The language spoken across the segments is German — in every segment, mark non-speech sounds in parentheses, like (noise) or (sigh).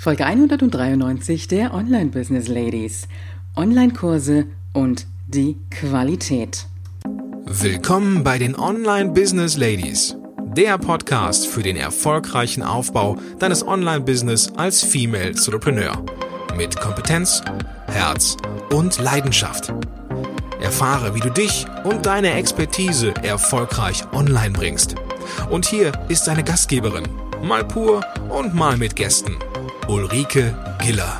Folge 193 der Online Business Ladies. Online-Kurse und die Qualität. Willkommen bei den Online Business Ladies, der Podcast für den erfolgreichen Aufbau deines Online-Business als Female Entrepreneur. Mit Kompetenz, Herz und Leidenschaft. Erfahre, wie du dich und deine Expertise erfolgreich online bringst. Und hier ist deine Gastgeberin, mal pur und mal mit Gästen. Ulrike Giller.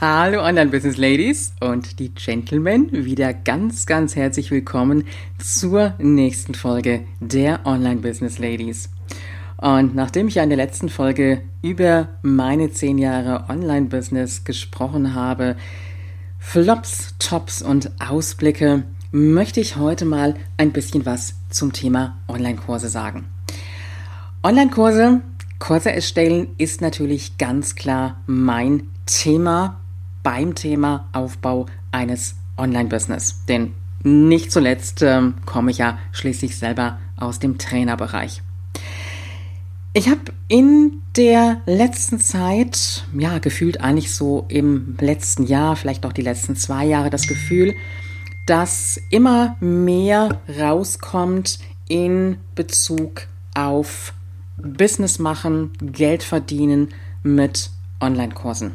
Hallo Online Business Ladies und die Gentlemen, wieder ganz, ganz herzlich willkommen zur nächsten Folge der Online Business Ladies. Und nachdem ich ja in der letzten Folge über meine zehn Jahre Online-Business gesprochen habe, Flops, Tops und Ausblicke, möchte ich heute mal ein bisschen was zum Thema Online-Kurse sagen. Online-Kurse, Kurse erstellen ist natürlich ganz klar mein Thema beim Thema Aufbau eines Online-Business. Denn nicht zuletzt ähm, komme ich ja schließlich selber aus dem Trainerbereich. Ich habe in der letzten Zeit, ja, gefühlt eigentlich so im letzten Jahr, vielleicht auch die letzten zwei Jahre, das Gefühl, dass immer mehr rauskommt in Bezug auf Business machen, Geld verdienen mit Online-Kursen.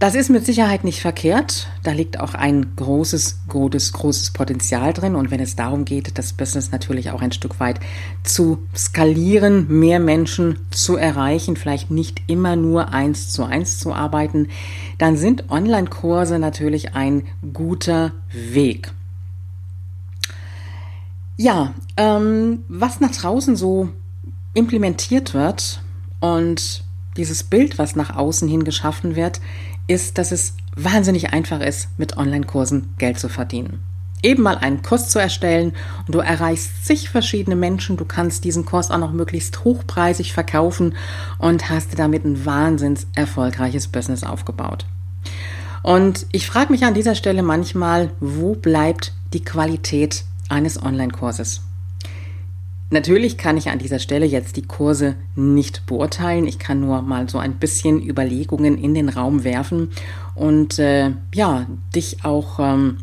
Das ist mit Sicherheit nicht verkehrt. Da liegt auch ein großes, großes, großes Potenzial drin. Und wenn es darum geht, das Business natürlich auch ein Stück weit zu skalieren, mehr Menschen zu erreichen, vielleicht nicht immer nur eins zu eins zu arbeiten, dann sind Online-Kurse natürlich ein guter Weg. Ja, ähm, was nach draußen so implementiert wird und dieses Bild, was nach außen hin geschaffen wird, ist, dass es wahnsinnig einfach ist, mit Online-Kursen Geld zu verdienen. Eben mal einen Kurs zu erstellen und du erreichst zig verschiedene Menschen, du kannst diesen Kurs auch noch möglichst hochpreisig verkaufen und hast damit ein wahnsinns erfolgreiches Business aufgebaut. Und ich frage mich an dieser Stelle manchmal, wo bleibt die Qualität eines Online-Kurses? Natürlich kann ich an dieser Stelle jetzt die Kurse nicht beurteilen. Ich kann nur mal so ein bisschen Überlegungen in den Raum werfen und äh, ja, dich auch ähm,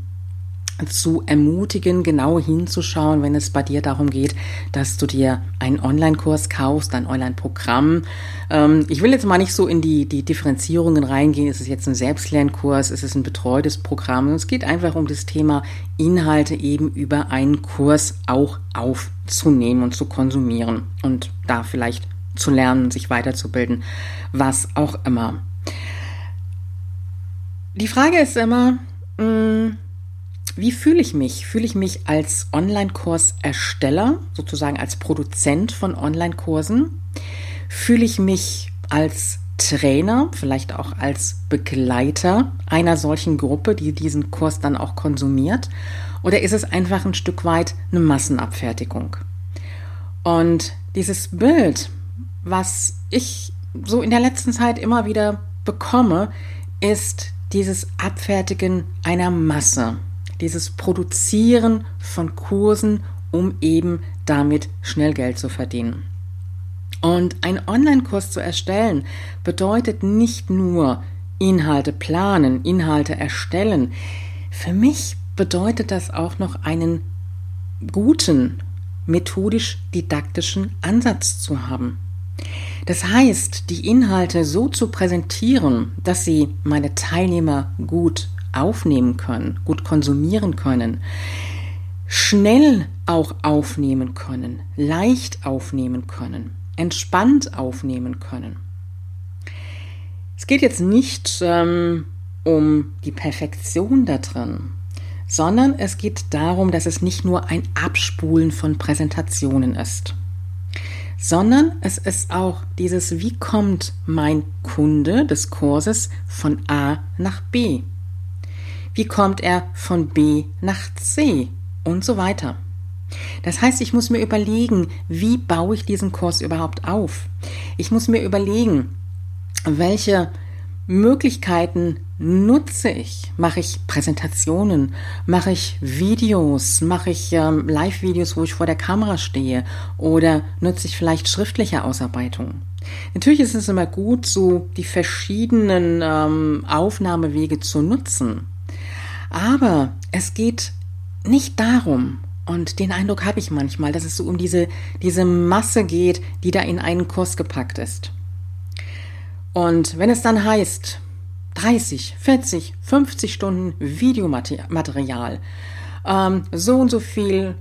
zu ermutigen, genau hinzuschauen, wenn es bei dir darum geht, dass du dir einen Online-Kurs kaufst, ein Online-Programm. Ähm, ich will jetzt mal nicht so in die, die Differenzierungen reingehen. Ist es jetzt ein Selbstlernkurs? Ist es ein betreutes Programm? Es geht einfach um das Thema Inhalte eben über einen Kurs auch aufzunehmen und zu konsumieren und da vielleicht zu lernen, sich weiterzubilden, was auch immer. Die Frage ist immer, mh, hm, wie fühle ich mich? Fühle ich mich als Online-Kurs-Ersteller, sozusagen als Produzent von Online-Kursen? Fühle ich mich als Trainer, vielleicht auch als Begleiter einer solchen Gruppe, die diesen Kurs dann auch konsumiert? Oder ist es einfach ein Stück weit eine Massenabfertigung? Und dieses Bild, was ich so in der letzten Zeit immer wieder bekomme, ist dieses Abfertigen einer Masse dieses Produzieren von Kursen, um eben damit schnell Geld zu verdienen. Und ein Online-Kurs zu erstellen bedeutet nicht nur Inhalte planen, Inhalte erstellen. Für mich bedeutet das auch noch einen guten, methodisch-didaktischen Ansatz zu haben. Das heißt, die Inhalte so zu präsentieren, dass sie meine Teilnehmer gut aufnehmen können, gut konsumieren können, schnell auch aufnehmen können, leicht aufnehmen können, entspannt aufnehmen können. Es geht jetzt nicht ähm, um die Perfektion da drin, sondern es geht darum, dass es nicht nur ein Abspulen von Präsentationen ist, sondern es ist auch dieses, wie kommt mein Kunde des Kurses von A nach B? Wie kommt er von B nach C? Und so weiter. Das heißt, ich muss mir überlegen, wie baue ich diesen Kurs überhaupt auf? Ich muss mir überlegen, welche Möglichkeiten nutze ich? Mache ich Präsentationen? Mache ich Videos? Mache ich ähm, Live-Videos, wo ich vor der Kamera stehe? Oder nutze ich vielleicht schriftliche Ausarbeitungen? Natürlich ist es immer gut, so die verschiedenen ähm, Aufnahmewege zu nutzen. Aber es geht nicht darum, und den Eindruck habe ich manchmal, dass es so um diese, diese Masse geht, die da in einen Kurs gepackt ist. Und wenn es dann heißt, 30, 40, 50 Stunden Videomaterial, ähm, so und so viel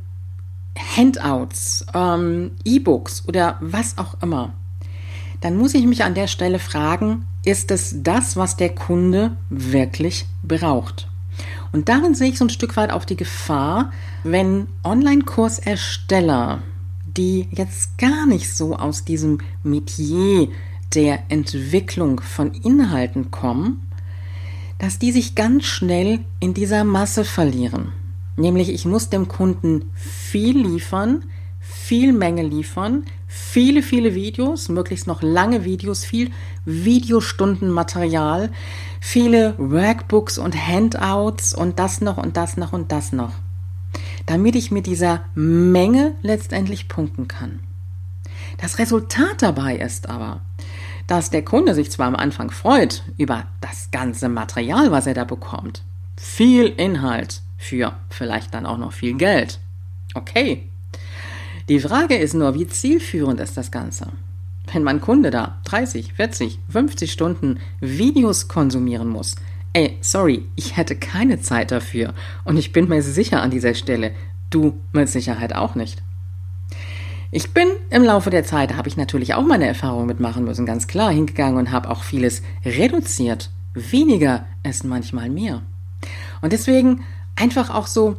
Handouts, ähm, E-Books oder was auch immer, dann muss ich mich an der Stelle fragen, ist es das, was der Kunde wirklich braucht? Und darin sehe ich so ein Stück weit auch die Gefahr, wenn Online-Kursersteller, die jetzt gar nicht so aus diesem Metier der Entwicklung von Inhalten kommen, dass die sich ganz schnell in dieser Masse verlieren. Nämlich ich muss dem Kunden viel liefern, viel Menge liefern, viele, viele Videos, möglichst noch lange Videos, viel Videostundenmaterial, viele Workbooks und Handouts und das noch und das noch und das noch. Damit ich mit dieser Menge letztendlich punkten kann. Das Resultat dabei ist aber, dass der Kunde sich zwar am Anfang freut über das ganze Material, was er da bekommt. Viel Inhalt für vielleicht dann auch noch viel Geld. Okay. Die Frage ist nur, wie zielführend ist das Ganze? Wenn mein Kunde da 30, 40, 50 Stunden Videos konsumieren muss, ey, sorry, ich hätte keine Zeit dafür und ich bin mir sicher an dieser Stelle, du mit Sicherheit auch nicht. Ich bin im Laufe der Zeit, habe ich natürlich auch meine Erfahrungen mitmachen müssen, ganz klar hingegangen und habe auch vieles reduziert. Weniger ist manchmal mehr. Und deswegen einfach auch so,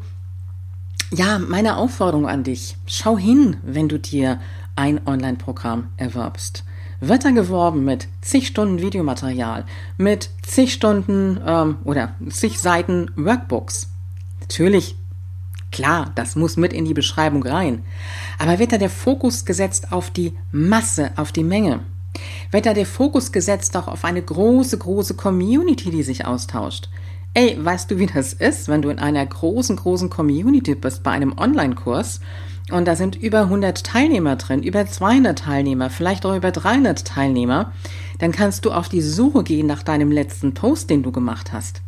ja, meine Aufforderung an dich. Schau hin, wenn du dir ein Online-Programm erwirbst. Wird da geworben mit zig Stunden Videomaterial, mit zig Stunden ähm, oder zig Seiten Workbooks. Natürlich Klar, das muss mit in die Beschreibung rein. Aber wird da der Fokus gesetzt auf die Masse, auf die Menge? Wird da der Fokus gesetzt auch auf eine große, große Community, die sich austauscht? Ey, weißt du, wie das ist, wenn du in einer großen, großen Community bist bei einem Online-Kurs und da sind über 100 Teilnehmer drin, über 200 Teilnehmer, vielleicht auch über 300 Teilnehmer, dann kannst du auf die Suche gehen nach deinem letzten Post, den du gemacht hast.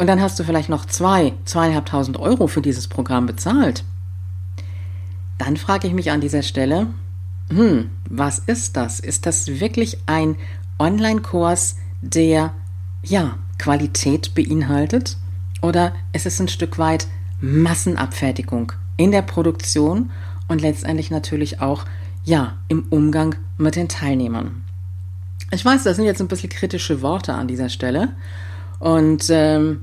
Und dann hast du vielleicht noch zwei, zweieinhalbtausend Euro für dieses Programm bezahlt. Dann frage ich mich an dieser Stelle, hm, was ist das? Ist das wirklich ein Online-Kurs, der, ja, Qualität beinhaltet? Oder ist es ein Stück weit Massenabfertigung in der Produktion und letztendlich natürlich auch, ja, im Umgang mit den Teilnehmern? Ich weiß, das sind jetzt ein bisschen kritische Worte an dieser Stelle. Und ähm,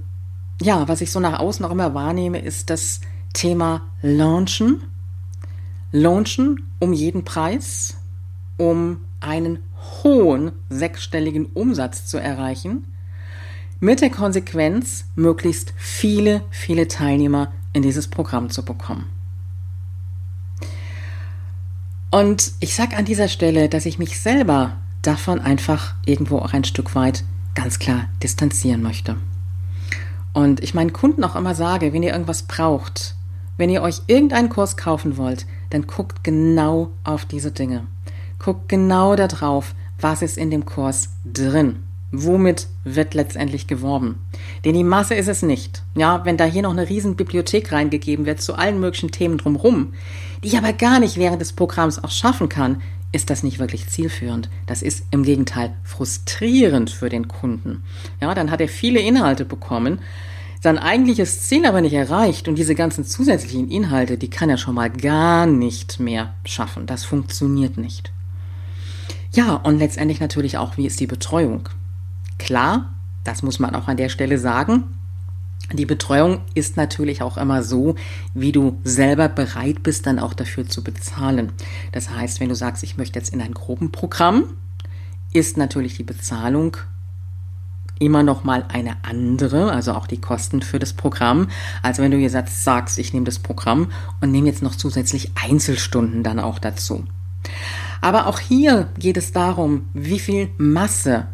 ja, was ich so nach außen auch immer wahrnehme, ist das Thema Launchen. Launchen um jeden Preis, um einen hohen sechsstelligen Umsatz zu erreichen, mit der Konsequenz, möglichst viele, viele Teilnehmer in dieses Programm zu bekommen. Und ich sage an dieser Stelle, dass ich mich selber davon einfach irgendwo auch ein Stück weit ganz klar distanzieren möchte. Und ich meinen Kunden auch immer sage, wenn ihr irgendwas braucht, wenn ihr euch irgendeinen Kurs kaufen wollt, dann guckt genau auf diese Dinge. Guckt genau darauf, was ist in dem Kurs drin. Womit wird letztendlich geworben? Denn die Masse ist es nicht. Ja, wenn da hier noch eine riesen Bibliothek reingegeben wird zu allen möglichen Themen drumherum, die ich aber gar nicht während des Programms auch schaffen kann, ist das nicht wirklich zielführend. Das ist im Gegenteil frustrierend für den Kunden. Ja, dann hat er viele Inhalte bekommen, sein eigentliches Ziel aber nicht erreicht und diese ganzen zusätzlichen Inhalte, die kann er schon mal gar nicht mehr schaffen. Das funktioniert nicht. Ja, und letztendlich natürlich auch, wie ist die Betreuung? Klar, das muss man auch an der Stelle sagen, die Betreuung ist natürlich auch immer so, wie du selber bereit bist, dann auch dafür zu bezahlen. Das heißt, wenn du sagst, ich möchte jetzt in ein Gruppenprogramm, ist natürlich die Bezahlung immer noch mal eine andere, also auch die Kosten für das Programm, als wenn du jetzt sagst, ich nehme das Programm und nehme jetzt noch zusätzlich Einzelstunden dann auch dazu. Aber auch hier geht es darum, wie viel Masse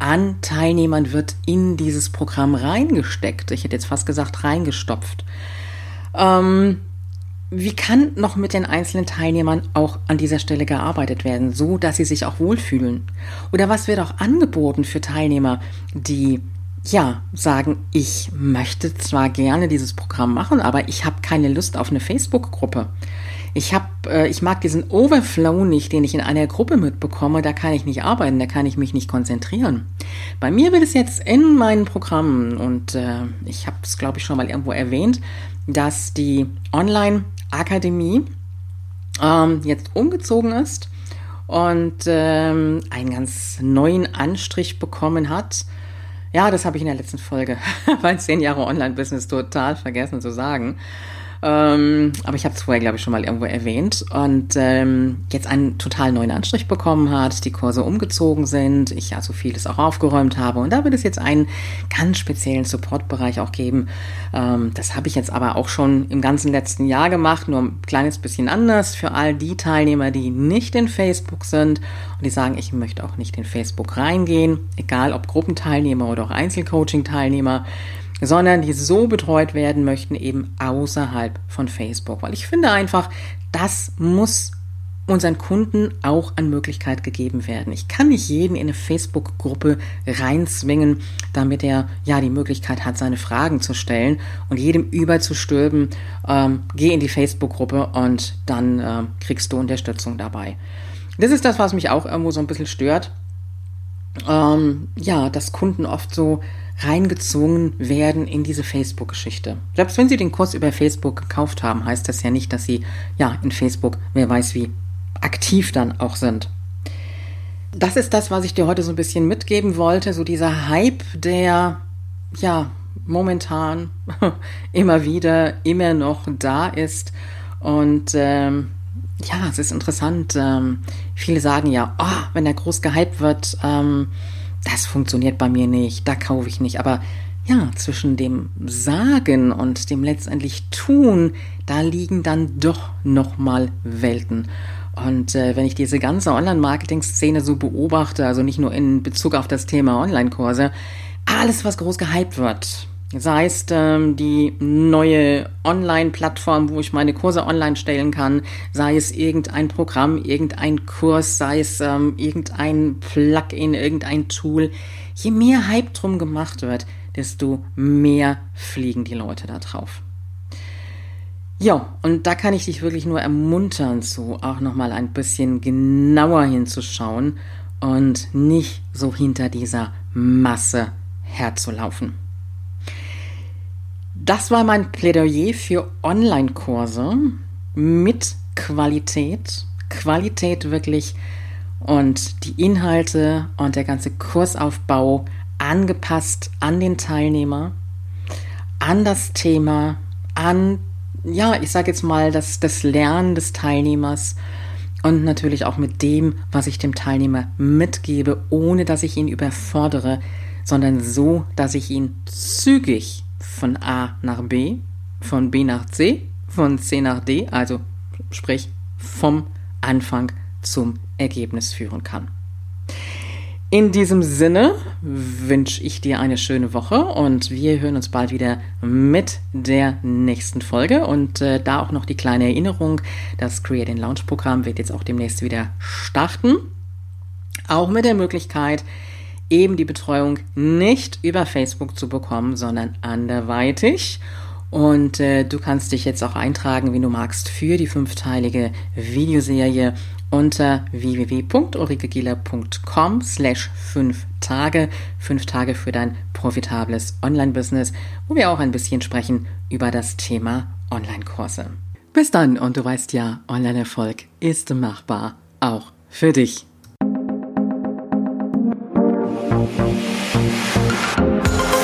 an Teilnehmern wird in dieses Programm reingesteckt. Ich hätte jetzt fast gesagt reingestopft. Ähm, wie kann noch mit den einzelnen Teilnehmern auch an dieser Stelle gearbeitet werden, so dass sie sich auch wohlfühlen? Oder was wird auch angeboten für Teilnehmer, die ja sagen, ich möchte zwar gerne dieses Programm machen, aber ich habe keine Lust auf eine Facebook-Gruppe. Ich habe, äh, ich mag diesen Overflow nicht, den ich in einer Gruppe mitbekomme. Da kann ich nicht arbeiten, da kann ich mich nicht konzentrieren. Bei mir wird es jetzt in meinen Programmen und äh, ich habe es, glaube ich, schon mal irgendwo erwähnt, dass die Online-Akademie ähm, jetzt umgezogen ist und ähm, einen ganz neuen Anstrich bekommen hat. Ja, das habe ich in der letzten Folge (laughs) bei 10 Jahre Online-Business total vergessen zu sagen. Ähm, aber ich habe es vorher, glaube ich, schon mal irgendwo erwähnt. Und ähm, jetzt einen total neuen Anstrich bekommen hat, die Kurse umgezogen sind, ich also vieles auch aufgeräumt habe. Und da wird es jetzt einen ganz speziellen Supportbereich auch geben. Ähm, das habe ich jetzt aber auch schon im ganzen letzten Jahr gemacht, nur ein kleines bisschen anders für all die Teilnehmer, die nicht in Facebook sind und die sagen, ich möchte auch nicht in Facebook reingehen, egal ob Gruppenteilnehmer oder auch Einzelcoaching-Teilnehmer sondern die so betreut werden möchten, eben außerhalb von Facebook. Weil ich finde einfach, das muss unseren Kunden auch an Möglichkeit gegeben werden. Ich kann nicht jeden in eine Facebook-Gruppe reinzwingen, damit er ja die Möglichkeit hat, seine Fragen zu stellen und jedem überzustülpen, ähm, geh in die Facebook-Gruppe und dann äh, kriegst du Unterstützung dabei. Das ist das, was mich auch irgendwo so ein bisschen stört. Ähm, ja, dass Kunden oft so reingezwungen werden in diese Facebook-Geschichte. Selbst wenn Sie den Kurs über Facebook gekauft haben, heißt das ja nicht, dass Sie ja in Facebook, wer weiß wie, aktiv dann auch sind. Das ist das, was ich dir heute so ein bisschen mitgeben wollte, so dieser Hype, der ja momentan (laughs) immer wieder, immer noch da ist. Und ähm, ja, es ist interessant. Ähm, viele sagen ja, oh, wenn er groß gehypt wird, ähm, das funktioniert bei mir nicht, da kaufe ich nicht. Aber ja, zwischen dem Sagen und dem letztendlich Tun, da liegen dann doch nochmal Welten. Und äh, wenn ich diese ganze Online-Marketing-Szene so beobachte, also nicht nur in Bezug auf das Thema Online-Kurse, alles, was groß gehypt wird, Sei es ähm, die neue Online-Plattform, wo ich meine Kurse online stellen kann, sei es irgendein Programm, irgendein Kurs, sei es ähm, irgendein Plugin, irgendein Tool. Je mehr Hype drum gemacht wird, desto mehr fliegen die Leute da drauf. Ja, und da kann ich dich wirklich nur ermuntern, so auch nochmal ein bisschen genauer hinzuschauen und nicht so hinter dieser Masse herzulaufen. Das war mein Plädoyer für Online-Kurse mit Qualität. Qualität wirklich und die Inhalte und der ganze Kursaufbau angepasst an den Teilnehmer, an das Thema, an, ja, ich sage jetzt mal, das, das Lernen des Teilnehmers und natürlich auch mit dem, was ich dem Teilnehmer mitgebe, ohne dass ich ihn überfordere, sondern so, dass ich ihn zügig von A nach B, von B nach C, von C nach D, also sprich vom Anfang zum Ergebnis führen kann. In diesem Sinne wünsche ich dir eine schöne Woche und wir hören uns bald wieder mit der nächsten Folge. Und äh, da auch noch die kleine Erinnerung, das Create in Launch Programm wird jetzt auch demnächst wieder starten. Auch mit der Möglichkeit, eben die Betreuung nicht über Facebook zu bekommen, sondern anderweitig. Und äh, du kannst dich jetzt auch eintragen, wie du magst, für die fünfteilige Videoserie unter www.ulrikegieler.com slash fünf Tage. Fünf Tage für dein profitables Online-Business, wo wir auch ein bisschen sprechen über das Thema Online-Kurse. Bis dann und du weißt ja, Online-Erfolg ist machbar, auch für dich. Thank you.